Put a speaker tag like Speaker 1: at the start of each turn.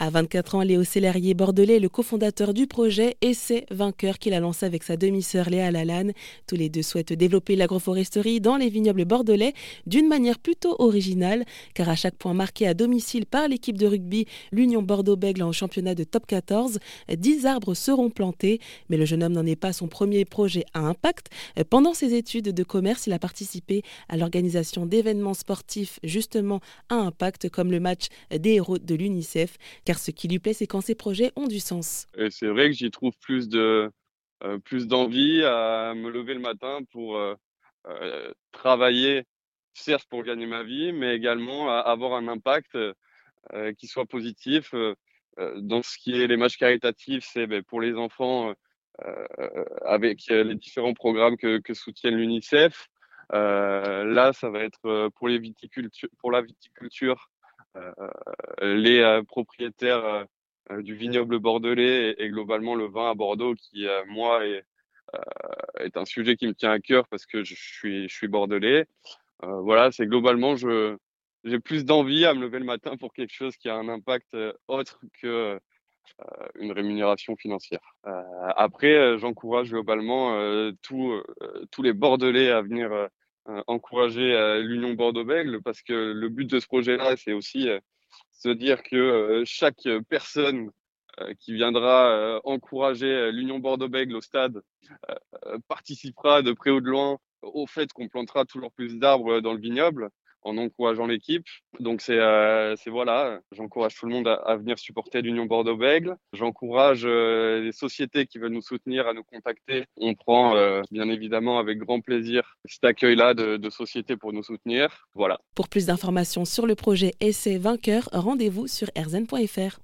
Speaker 1: À 24 ans, Léo Célérier Bordelais le cofondateur du projet Essai Vainqueur qu'il a lancé avec sa demi-sœur Léa Lalanne. Tous les deux souhaitent développer l'agroforesterie dans les vignobles bordelais d'une manière plutôt originale, car à chaque point marqué à domicile par l'équipe de rugby, l'Union Bordeaux-Bègle en championnat de top 14, 10 arbres seront plantés. Mais le jeune homme n'en est pas son premier projet à impact. Pendant ses études de commerce, il a participé à l'organisation d'événements sportifs justement à impact, comme le match des héros de l'UNICEF car ce qui lui plaît, c'est quand ses projets ont du sens.
Speaker 2: Et c'est vrai que j'y trouve plus de euh, plus d'envie à me lever le matin pour euh, euh, travailler, certes pour gagner ma vie, mais également à avoir un impact qui soit positif. dans ce qui est les matchs caritatifs, c'est ben, pour les enfants avec les différents programmes que, soutient l'UNICEF. là, ça va être pour, la viticulture les euh, propriétaires euh, du vignoble bordelais et, globalement le vin à Bordeaux qui, moi, est, un sujet qui me tient à cœur parce que je suis, bordelais. voilà, c'est globalement, j'ai plus d'envie à me lever le matin pour quelque chose qui a un impact autre que une rémunération financière. après, j'encourage globalement tous les Bordelais à venir euh, encourager euh, l'Union Bordeaux-Bègles parce que le but de ce projet-là, c'est aussi euh, se dire que chaque personne qui viendra encourager l'Union Bordeaux-Bègles au stade participera de près ou de loin au fait qu'on plantera toujours plus d'arbres dans le vignoble en encourageant l'équipe. Donc c'est euh, voilà, j'encourage tout le monde à, venir supporter l'Union Bordeaux-Bègles. J'encourage euh, les sociétés qui veulent nous soutenir à nous contacter. On prend euh, bien évidemment avec grand plaisir cet accueil-là de, de sociétés pour nous soutenir. Voilà.
Speaker 1: Pour plus d'informations sur le projet Essai Vainqueur, rendez-vous sur erzen.fr.